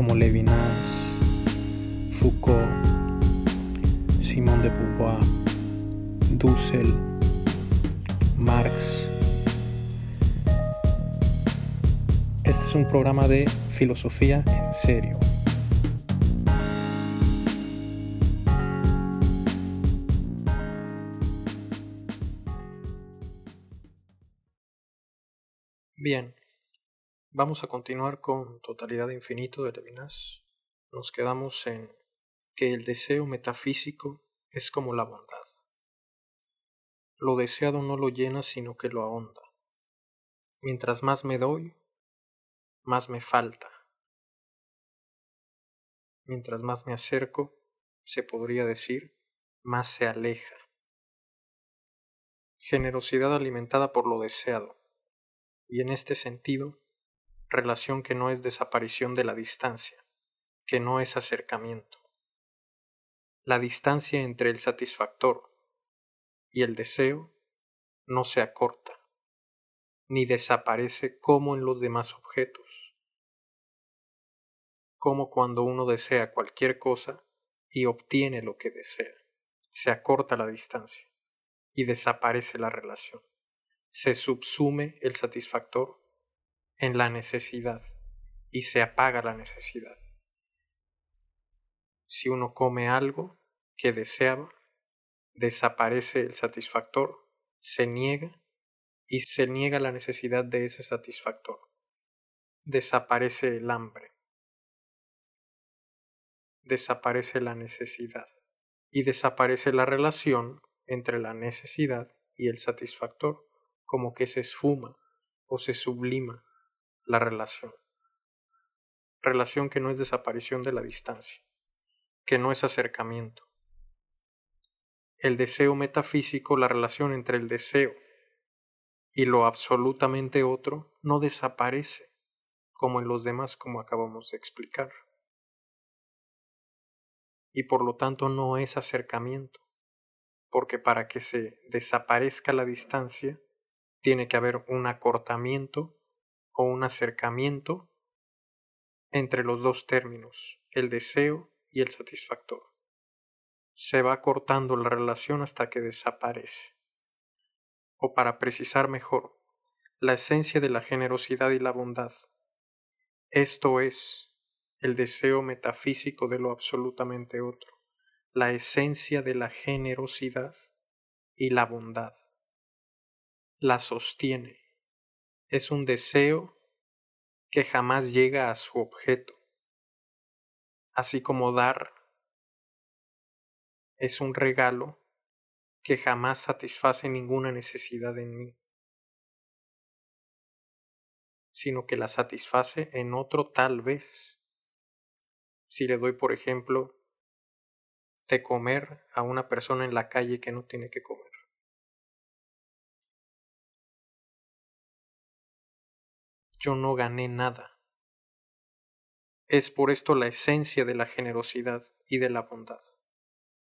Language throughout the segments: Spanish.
como Levinas, Foucault, Simón de Beauvoir, Dussel, Marx. Este es un programa de filosofía en serio. Bien, vamos a continuar con Totalidad Infinito de Levinas. Nos quedamos en que el deseo metafísico es como la bondad. Lo deseado no lo llena sino que lo ahonda. Mientras más me doy, más me falta. Mientras más me acerco, se podría decir, más se aleja. Generosidad alimentada por lo deseado y en este sentido, relación que no es desaparición de la distancia, que no es acercamiento. La distancia entre el satisfactor y el deseo no se acorta, ni desaparece como en los demás objetos, como cuando uno desea cualquier cosa y obtiene lo que desea. Se acorta la distancia y desaparece la relación se subsume el satisfactor en la necesidad y se apaga la necesidad. Si uno come algo que deseaba, desaparece el satisfactor, se niega y se niega la necesidad de ese satisfactor. Desaparece el hambre, desaparece la necesidad y desaparece la relación entre la necesidad y el satisfactor como que se esfuma o se sublima la relación. Relación que no es desaparición de la distancia, que no es acercamiento. El deseo metafísico, la relación entre el deseo y lo absolutamente otro, no desaparece como en los demás como acabamos de explicar. Y por lo tanto no es acercamiento, porque para que se desaparezca la distancia, tiene que haber un acortamiento o un acercamiento entre los dos términos, el deseo y el satisfactor. Se va cortando la relación hasta que desaparece. O para precisar mejor, la esencia de la generosidad y la bondad. Esto es el deseo metafísico de lo absolutamente otro, la esencia de la generosidad y la bondad la sostiene. Es un deseo que jamás llega a su objeto. Así como dar es un regalo que jamás satisface ninguna necesidad en mí, sino que la satisface en otro tal vez. Si le doy, por ejemplo, de comer a una persona en la calle que no tiene que comer. Yo no gané nada. Es por esto la esencia de la generosidad y de la bondad,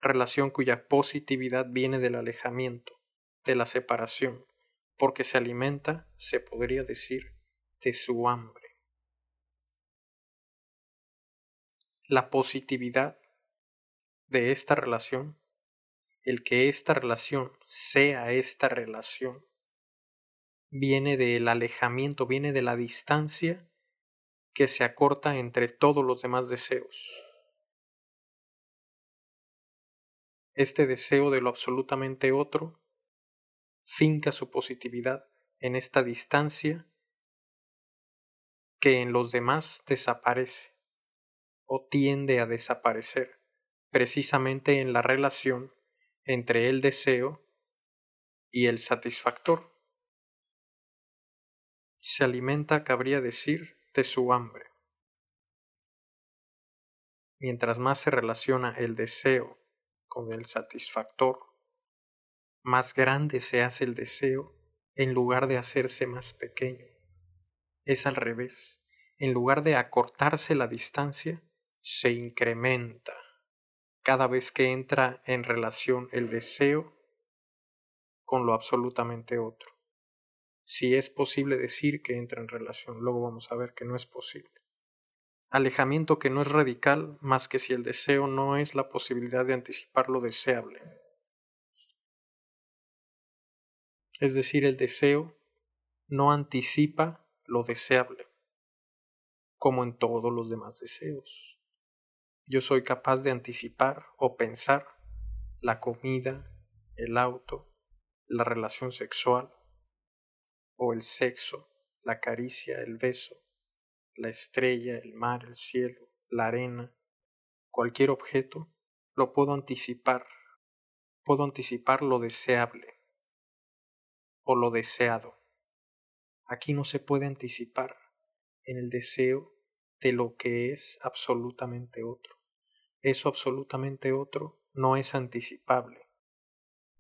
relación cuya positividad viene del alejamiento, de la separación, porque se alimenta, se podría decir, de su hambre. La positividad de esta relación, el que esta relación sea esta relación, viene del alejamiento, viene de la distancia que se acorta entre todos los demás deseos. Este deseo de lo absolutamente otro finca su positividad en esta distancia que en los demás desaparece o tiende a desaparecer precisamente en la relación entre el deseo y el satisfactor se alimenta, cabría decir, de su hambre. mientras más se relaciona el deseo con el satisfactor, más grande se hace el deseo en lugar de hacerse más pequeño. Es al revés. En lugar de acortarse la distancia, se incrementa cada vez que entra en relación el deseo con lo absolutamente otro. Si es posible decir que entra en relación, luego vamos a ver que no es posible. Alejamiento que no es radical más que si el deseo no es la posibilidad de anticipar lo deseable. Es decir, el deseo no anticipa lo deseable, como en todos los demás deseos. Yo soy capaz de anticipar o pensar la comida, el auto, la relación sexual, o el sexo, la caricia, el beso, la estrella, el mar, el cielo, la arena, cualquier objeto, lo puedo anticipar. Puedo anticipar lo deseable o lo deseado. Aquí no se puede anticipar en el deseo de lo que es absolutamente otro. Eso absolutamente otro no es anticipable.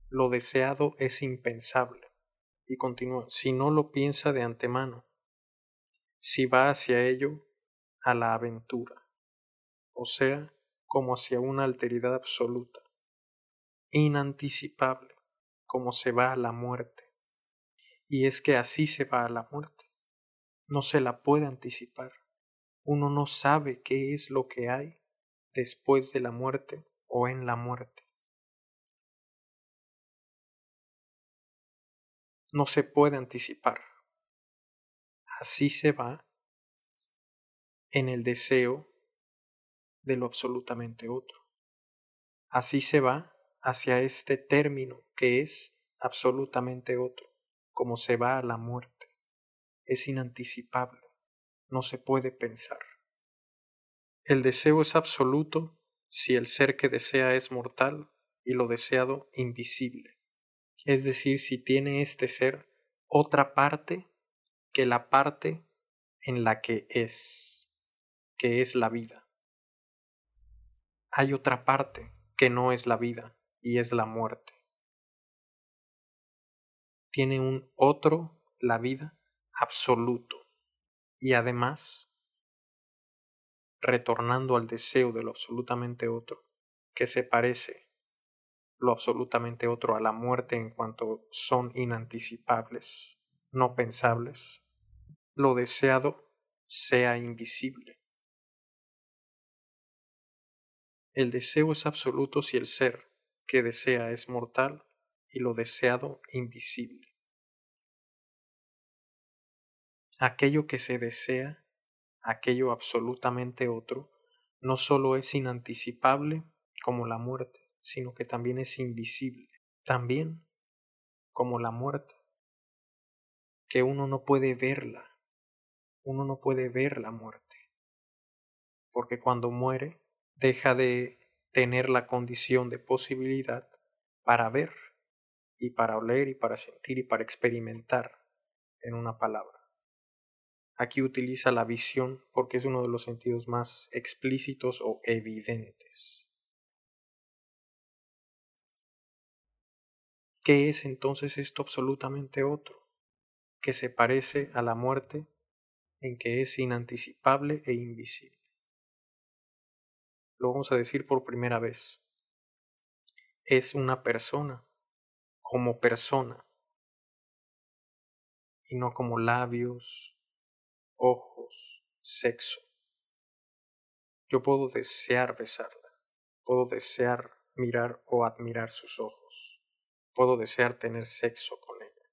Lo deseado es impensable. Y continúa, si no lo piensa de antemano, si va hacia ello, a la aventura, o sea, como hacia una alteridad absoluta, inanticipable, como se va a la muerte. Y es que así se va a la muerte. No se la puede anticipar. Uno no sabe qué es lo que hay después de la muerte o en la muerte. No se puede anticipar. Así se va en el deseo de lo absolutamente otro. Así se va hacia este término que es absolutamente otro como se va a la muerte. Es inanticipable, no se puede pensar. El deseo es absoluto si el ser que desea es mortal y lo deseado invisible. Es decir, si tiene este ser otra parte que la parte en la que es, que es la vida. Hay otra parte que no es la vida y es la muerte tiene un otro, la vida, absoluto. Y además, retornando al deseo de lo absolutamente otro, que se parece lo absolutamente otro a la muerte en cuanto son inanticipables, no pensables, lo deseado sea invisible. El deseo es absoluto si el ser que desea es mortal y lo deseado invisible. Aquello que se desea, aquello absolutamente otro, no solo es inanticipable como la muerte, sino que también es invisible, también como la muerte, que uno no puede verla, uno no puede ver la muerte, porque cuando muere deja de tener la condición de posibilidad para ver y para oler y para sentir y para experimentar en una palabra. Aquí utiliza la visión porque es uno de los sentidos más explícitos o evidentes. ¿Qué es entonces esto absolutamente otro? Que se parece a la muerte en que es inanticipable e invisible. Lo vamos a decir por primera vez. Es una persona como persona y no como labios, ojos, sexo. Yo puedo desear besarla, puedo desear mirar o admirar sus ojos, puedo desear tener sexo con ella.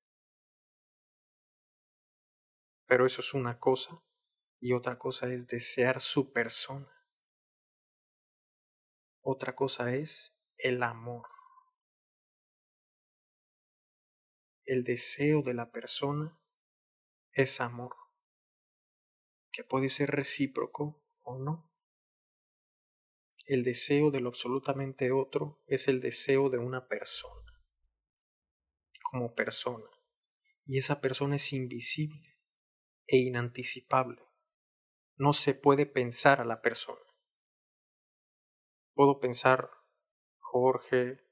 Pero eso es una cosa y otra cosa es desear su persona. Otra cosa es el amor. el deseo de la persona es amor, que puede ser recíproco o no. El deseo de lo absolutamente otro es el deseo de una persona, como persona, y esa persona es invisible e inanticipable. No se puede pensar a la persona. Puedo pensar Jorge,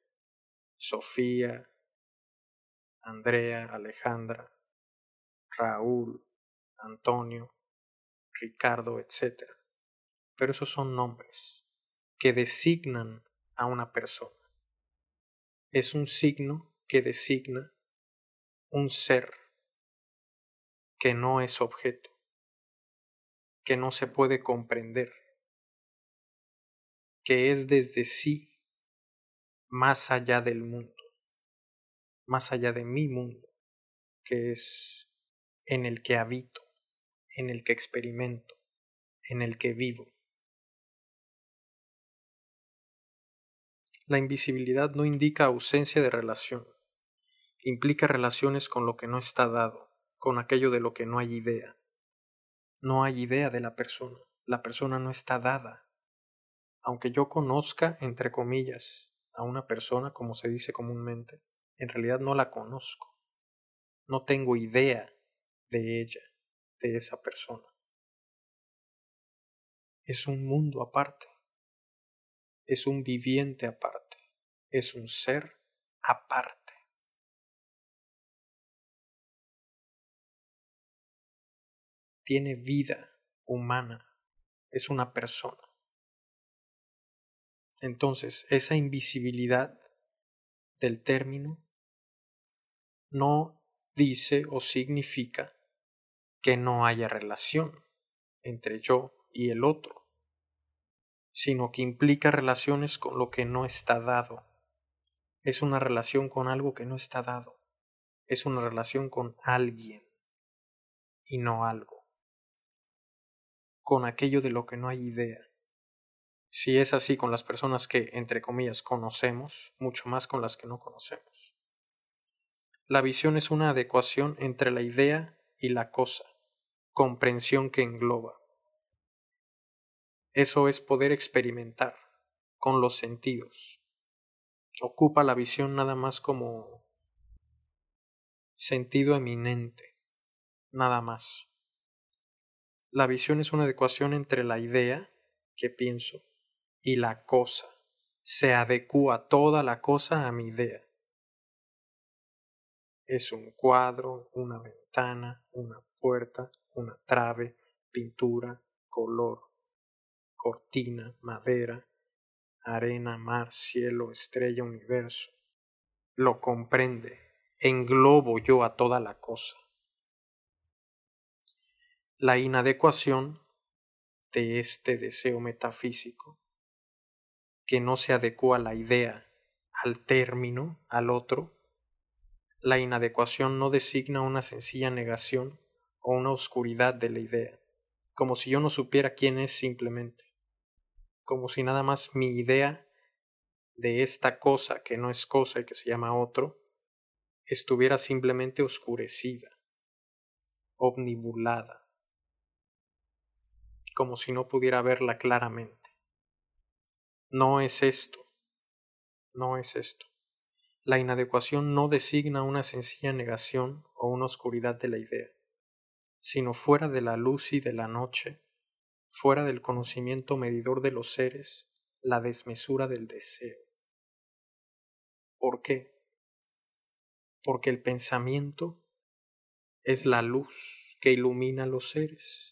Sofía, Andrea, Alejandra, Raúl, Antonio, Ricardo, etc. Pero esos son nombres que designan a una persona. Es un signo que designa un ser que no es objeto, que no se puede comprender, que es desde sí más allá del mundo, más allá de mi mundo, que es en el que habito, en el que experimento, en el que vivo. La invisibilidad no indica ausencia de relación, implica relaciones con lo que no está dado, con aquello de lo que no hay idea. No hay idea de la persona, la persona no está dada. Aunque yo conozca, entre comillas, a una persona, como se dice comúnmente, en realidad no la conozco. No tengo idea de ella, de esa persona. Es un mundo aparte. Es un viviente aparte. Es un ser aparte. Tiene vida humana. Es una persona. Entonces, esa invisibilidad del término no dice o significa que no haya relación entre yo y el otro, sino que implica relaciones con lo que no está dado. Es una relación con algo que no está dado. Es una relación con alguien y no algo. Con aquello de lo que no hay idea. Si es así con las personas que, entre comillas, conocemos, mucho más con las que no conocemos. La visión es una adecuación entre la idea y la cosa, comprensión que engloba. Eso es poder experimentar con los sentidos. Ocupa la visión nada más como sentido eminente, nada más. La visión es una adecuación entre la idea que pienso y la cosa. Se adecua toda la cosa a mi idea es un cuadro, una ventana, una puerta, una trave, pintura, color, cortina, madera, arena, mar, cielo, estrella, universo. Lo comprende, englobo yo a toda la cosa. La inadecuación de este deseo metafísico, que no se adecua a la idea, al término, al otro, la inadecuación no designa una sencilla negación o una oscuridad de la idea, como si yo no supiera quién es simplemente, como si nada más mi idea de esta cosa que no es cosa y que se llama otro, estuviera simplemente oscurecida, omnibulada, como si no pudiera verla claramente. No es esto, no es esto. La inadecuación no designa una sencilla negación o una oscuridad de la idea, sino fuera de la luz y de la noche, fuera del conocimiento medidor de los seres, la desmesura del deseo. ¿Por qué? Porque el pensamiento es la luz que ilumina los seres,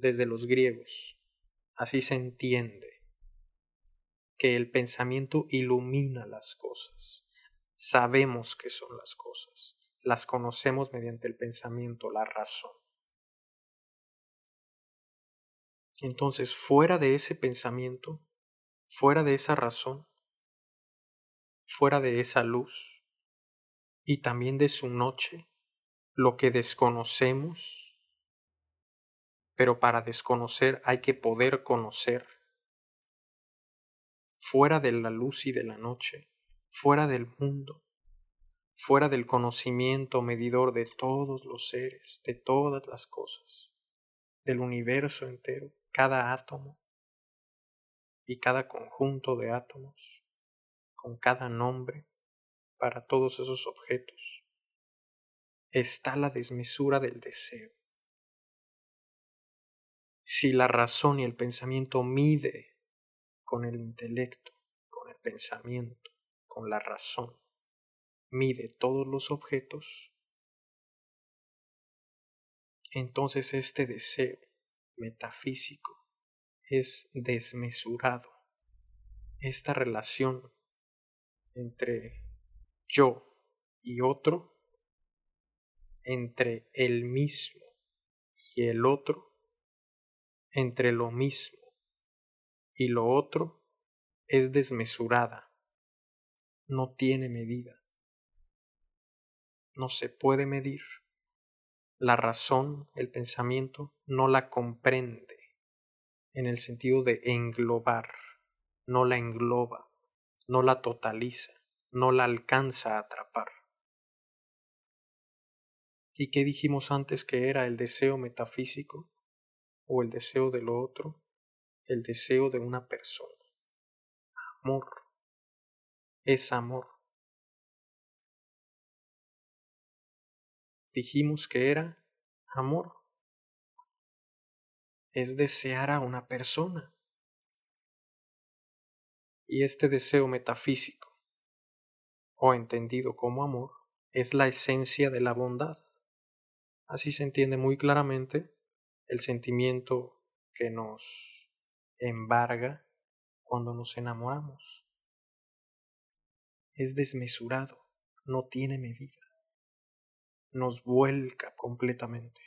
desde los griegos. Así se entiende que el pensamiento ilumina las cosas sabemos qué son las cosas, las conocemos mediante el pensamiento, la razón. Entonces, fuera de ese pensamiento, fuera de esa razón, fuera de esa luz y también de su noche, lo que desconocemos, pero para desconocer hay que poder conocer, fuera de la luz y de la noche, fuera del mundo, fuera del conocimiento medidor de todos los seres, de todas las cosas, del universo entero, cada átomo y cada conjunto de átomos, con cada nombre para todos esos objetos, está la desmesura del deseo. Si la razón y el pensamiento mide con el intelecto, con el pensamiento, con la razón, mide todos los objetos, entonces este deseo metafísico es desmesurado. Esta relación entre yo y otro, entre el mismo y el otro, entre lo mismo y lo otro, es desmesurada, no tiene medida, no se puede medir. La razón, el pensamiento, no la comprende en el sentido de englobar, no la engloba, no la totaliza, no la alcanza a atrapar. ¿Y qué dijimos antes que era el deseo metafísico o el deseo de lo otro? El deseo de una persona. Amor. Es amor. dijimos que era amor. Es desear a una persona. Y este deseo metafísico, o entendido como amor, es la esencia de la bondad. Así se entiende muy claramente el sentimiento que nos embarga cuando nos enamoramos. Es desmesurado, no tiene medida nos vuelca completamente.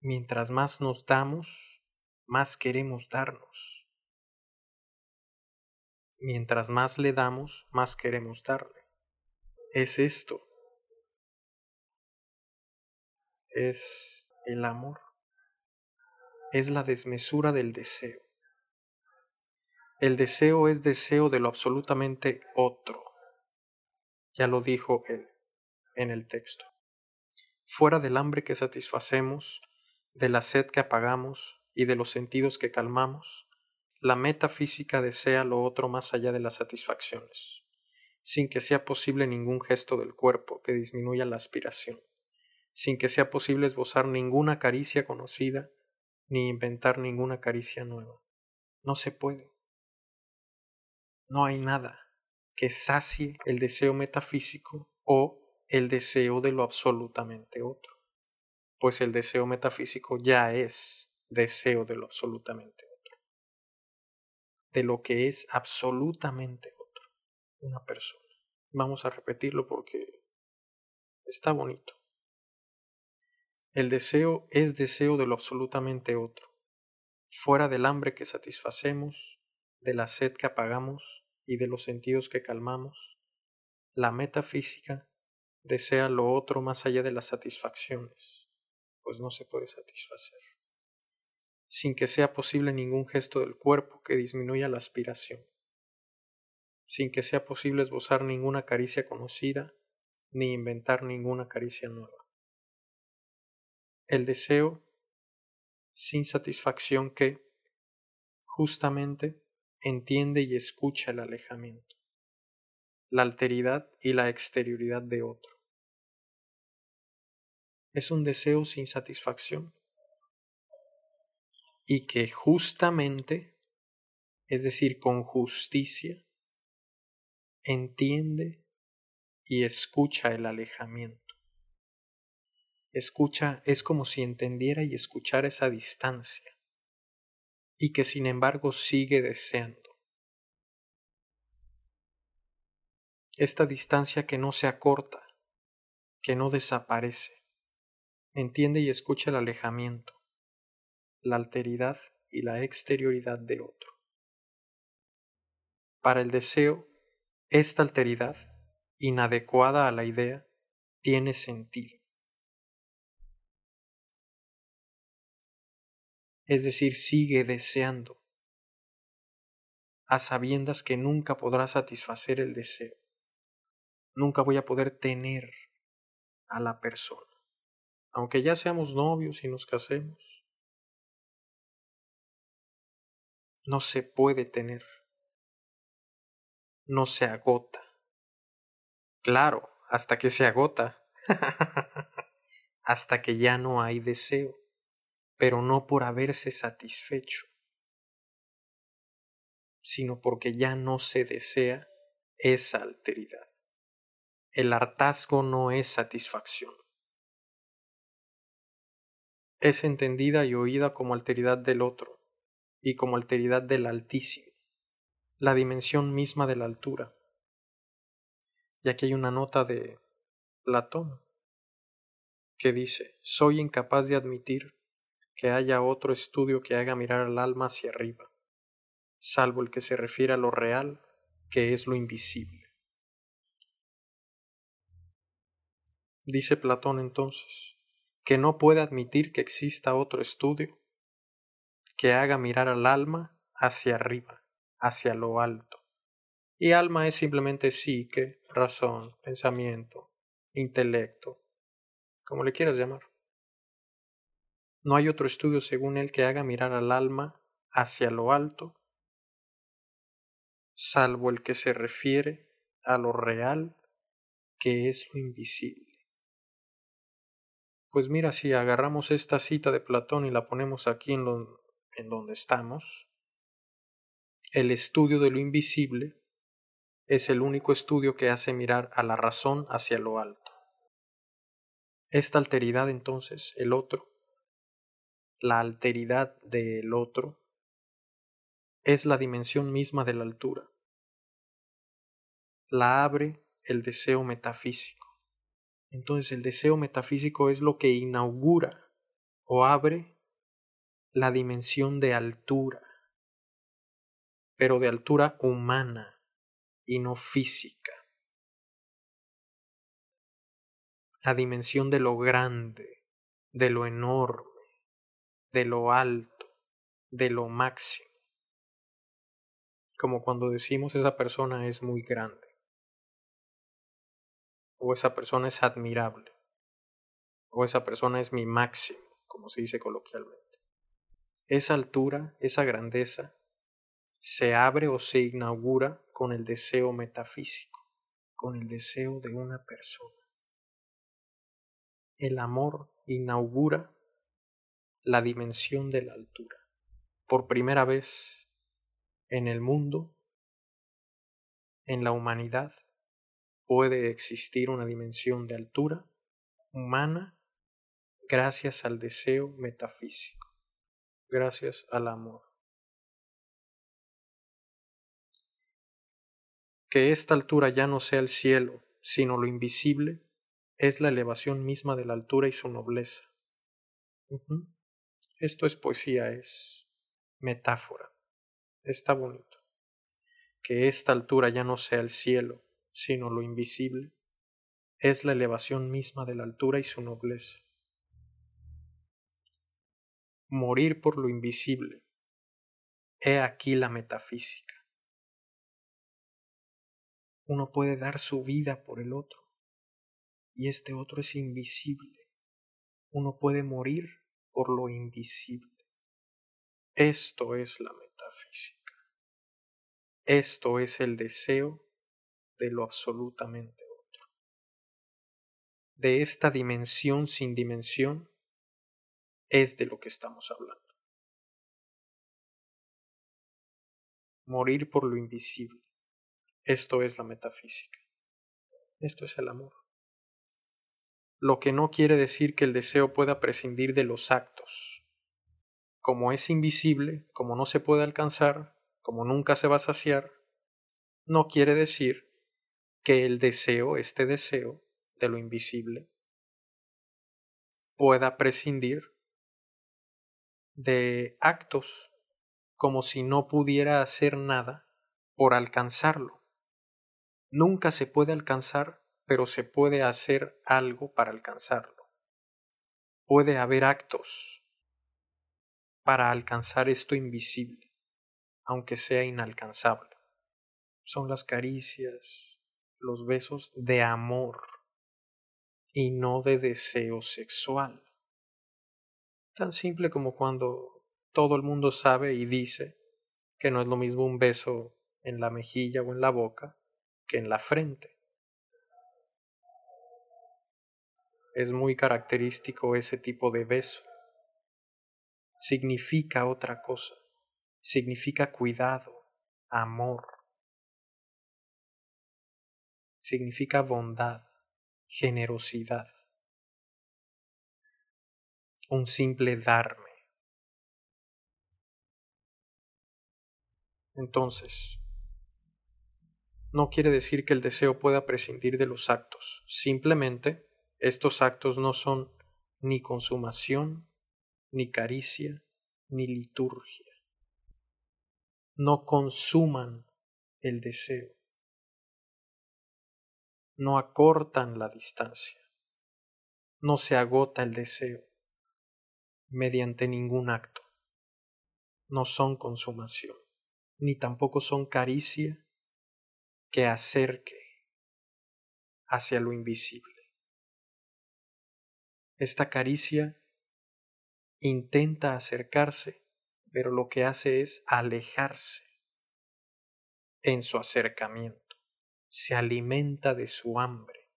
Mientras más nos damos, más queremos darnos. Mientras más le damos, más queremos darle. Es esto. Es el amor. Es la desmesura del deseo. El deseo es deseo de lo absolutamente otro. Ya lo dijo él en el texto. Fuera del hambre que satisfacemos, de la sed que apagamos y de los sentidos que calmamos, la metafísica desea lo otro más allá de las satisfacciones, sin que sea posible ningún gesto del cuerpo que disminuya la aspiración, sin que sea posible esbozar ninguna caricia conocida, ni inventar ninguna caricia nueva. No se puede. No hay nada que sacie el deseo metafísico o el deseo de lo absolutamente otro, pues el deseo metafísico ya es deseo de lo absolutamente otro, de lo que es absolutamente otro, una persona. Vamos a repetirlo porque está bonito. El deseo es deseo de lo absolutamente otro, fuera del hambre que satisfacemos, de la sed que apagamos y de los sentidos que calmamos. La metafísica desea lo otro más allá de las satisfacciones, pues no se puede satisfacer, sin que sea posible ningún gesto del cuerpo que disminuya la aspiración, sin que sea posible esbozar ninguna caricia conocida, ni inventar ninguna caricia nueva. El deseo sin satisfacción que, justamente, entiende y escucha el alejamiento, la alteridad y la exterioridad de otro es un deseo sin satisfacción y que justamente, es decir, con justicia, entiende y escucha el alejamiento. Escucha es como si entendiera y escuchara esa distancia y que sin embargo sigue deseando. Esta distancia que no se acorta, que no desaparece entiende y escucha el alejamiento, la alteridad y la exterioridad de otro. Para el deseo, esta alteridad, inadecuada a la idea, tiene sentido. Es decir, sigue deseando, a sabiendas que nunca podrá satisfacer el deseo. Nunca voy a poder tener a la persona aunque ya seamos novios y nos casemos. No se puede tener. No se agota. Claro, hasta que se agota. hasta que ya no hay deseo, pero no por haberse satisfecho. sino porque ya no se desea esa alteridad. El hartazgo no es satisfacción. Es entendida y oída como alteridad del otro y como alteridad del Altísimo, la dimensión misma de la altura. Y aquí hay una nota de Platón que dice, soy incapaz de admitir que haya otro estudio que haga mirar al alma hacia arriba, salvo el que se refiere a lo real, que es lo invisible. Dice Platón entonces, que no puede admitir que exista otro estudio que haga mirar al alma hacia arriba, hacia lo alto. Y alma es simplemente psique, razón, pensamiento, intelecto, como le quieras llamar. No hay otro estudio según él que haga mirar al alma hacia lo alto, salvo el que se refiere a lo real, que es lo invisible. Pues mira, si agarramos esta cita de Platón y la ponemos aquí en, en donde estamos, el estudio de lo invisible es el único estudio que hace mirar a la razón hacia lo alto. Esta alteridad entonces, el otro, la alteridad del otro, es la dimensión misma de la altura. La abre el deseo metafísico. Entonces el deseo metafísico es lo que inaugura o abre la dimensión de altura, pero de altura humana y no física. la dimensión de lo grande, de lo enorme, de lo alto, de lo máximo. Como cuando decimos esa persona es muy grande o esa persona es admirable o esa persona es mi máximo, como se dice coloquialmente. Esa altura, esa grandeza, se abre o se inaugura con el deseo metafísico, con el deseo de una persona el amor inaugura la dimensión de la altura. Por primera vez en el mundo, en la humanidad, puede existir una dimensión de altura humana gracias al deseo metafísico, gracias al amor. Que esta altura ya no sea el cielo, sino lo invisible, es la elevación misma de la altura y su nobleza. Esto es poesía, es metáfora. Está bonito. Que esta altura ya no sea el cielo, sino lo invisible, es la elevación misma de la altura y su nobleza. Morir por lo invisible. He aquí la metafísica. Uno puede dar su vida por el otro y este otro es invisible. Uno puede morir por lo invisible. Esto es la metafísica. Esto es el deseo de lo absolutamente otro. De esta dimensión sin dimensión es de lo que estamos hablando. Morir por lo invisible. Esto es la metafísica. Esto es el amor lo que no quiere decir que el deseo pueda prescindir de los actos. Como es invisible, como no se puede alcanzar, como nunca se va a saciar, no quiere decir que el deseo, este deseo de lo invisible, pueda prescindir de actos como si no pudiera hacer nada por alcanzarlo. Nunca se puede alcanzar pero se puede hacer algo para alcanzarlo. Puede haber actos para alcanzar esto invisible, aunque sea inalcanzable. Son las caricias, los besos de amor y no de deseo sexual. Tan simple como cuando todo el mundo sabe y dice que no es lo mismo un beso en la mejilla o en la boca que en la frente. Es muy característico ese tipo de beso. Significa otra cosa, significa cuidado, amor. Significa bondad, generosidad, un simple darme. Entonces, no quiere decir que el deseo pueda prescindir de los actos, simplemente estos actos no son ni consumación, ni caricia, ni liturgia. No consuman el deseo, no acortan la distancia, no se agota el deseo mediante ningún acto, no son consumación ni tampoco son caricia que acerque hacia lo invisible. Esta caricia intenta acercarse, pero lo que hace es alejarse en su acercamiento. Se alimenta de su hambre.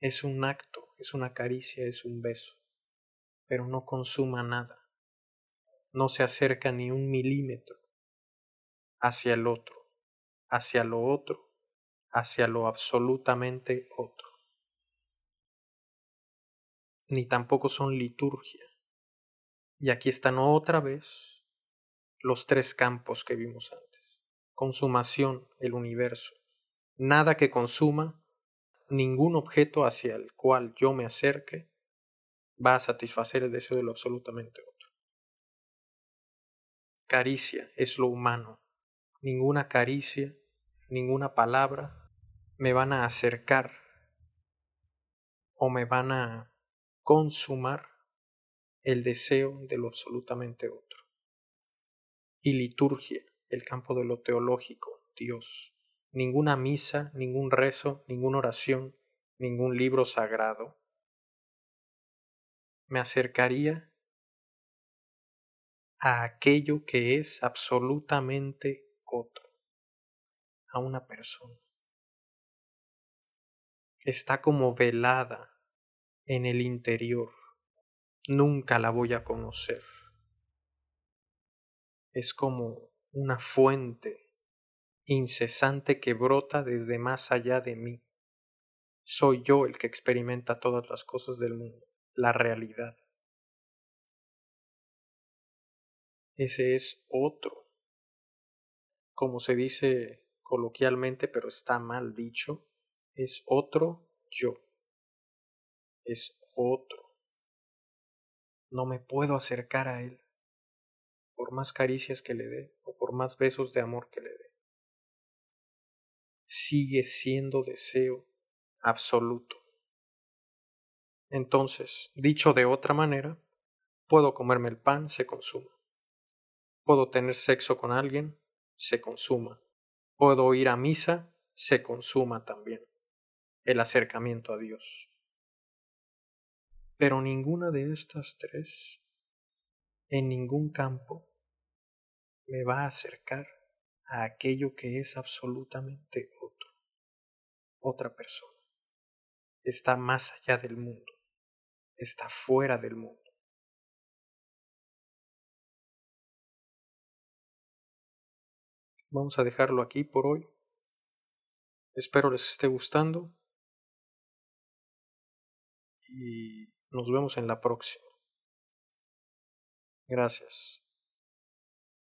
Es un acto, es una caricia, es un beso, pero no consuma nada no se acerca ni un milímetro hacia el otro, hacia lo otro, hacia lo absolutamente otro. Ni tampoco son liturgia. Y aquí están otra vez los tres campos que vimos antes. Consumación, el universo. Nada que consuma, ningún objeto hacia el cual yo me acerque va a satisfacer el deseo de lo absolutamente otro caricia es lo humano. Ninguna caricia, ninguna palabra me van a acercar o me van a consumar el deseo de lo absolutamente otro. Y liturgia, el campo de lo teológico, Dios. Ninguna misa, ningún rezo, ninguna oración, ningún libro sagrado me acercaría a aquello que es absolutamente otro, a una persona. Está como velada en el interior. Nunca la voy a conocer. Es como una fuente incesante que brota desde más allá de mí. Soy yo el que experimenta todas las cosas del mundo, la realidad. ese es otro. Como se dice coloquialmente, pero está mal dicho, es otro yo. Es otro. No me puedo acercar a él, por más caricias que le dé o por más besos de amor que le dé. Sigue siendo deseo absoluto. Entonces, dicho de otra manera, puedo comerme el pan, se consume. Puedo tener sexo con alguien, se consuma. Puedo ir a misa, se consuma también. El acercamiento a Dios. Pero ninguna de estas tres, en ningún campo, me va a acercar a aquello que es absolutamente otro, otra persona. Está más allá del mundo, está fuera del mundo. Vamos a dejarlo aquí por hoy. Espero les esté gustando. Y nos vemos en la próxima. Gracias.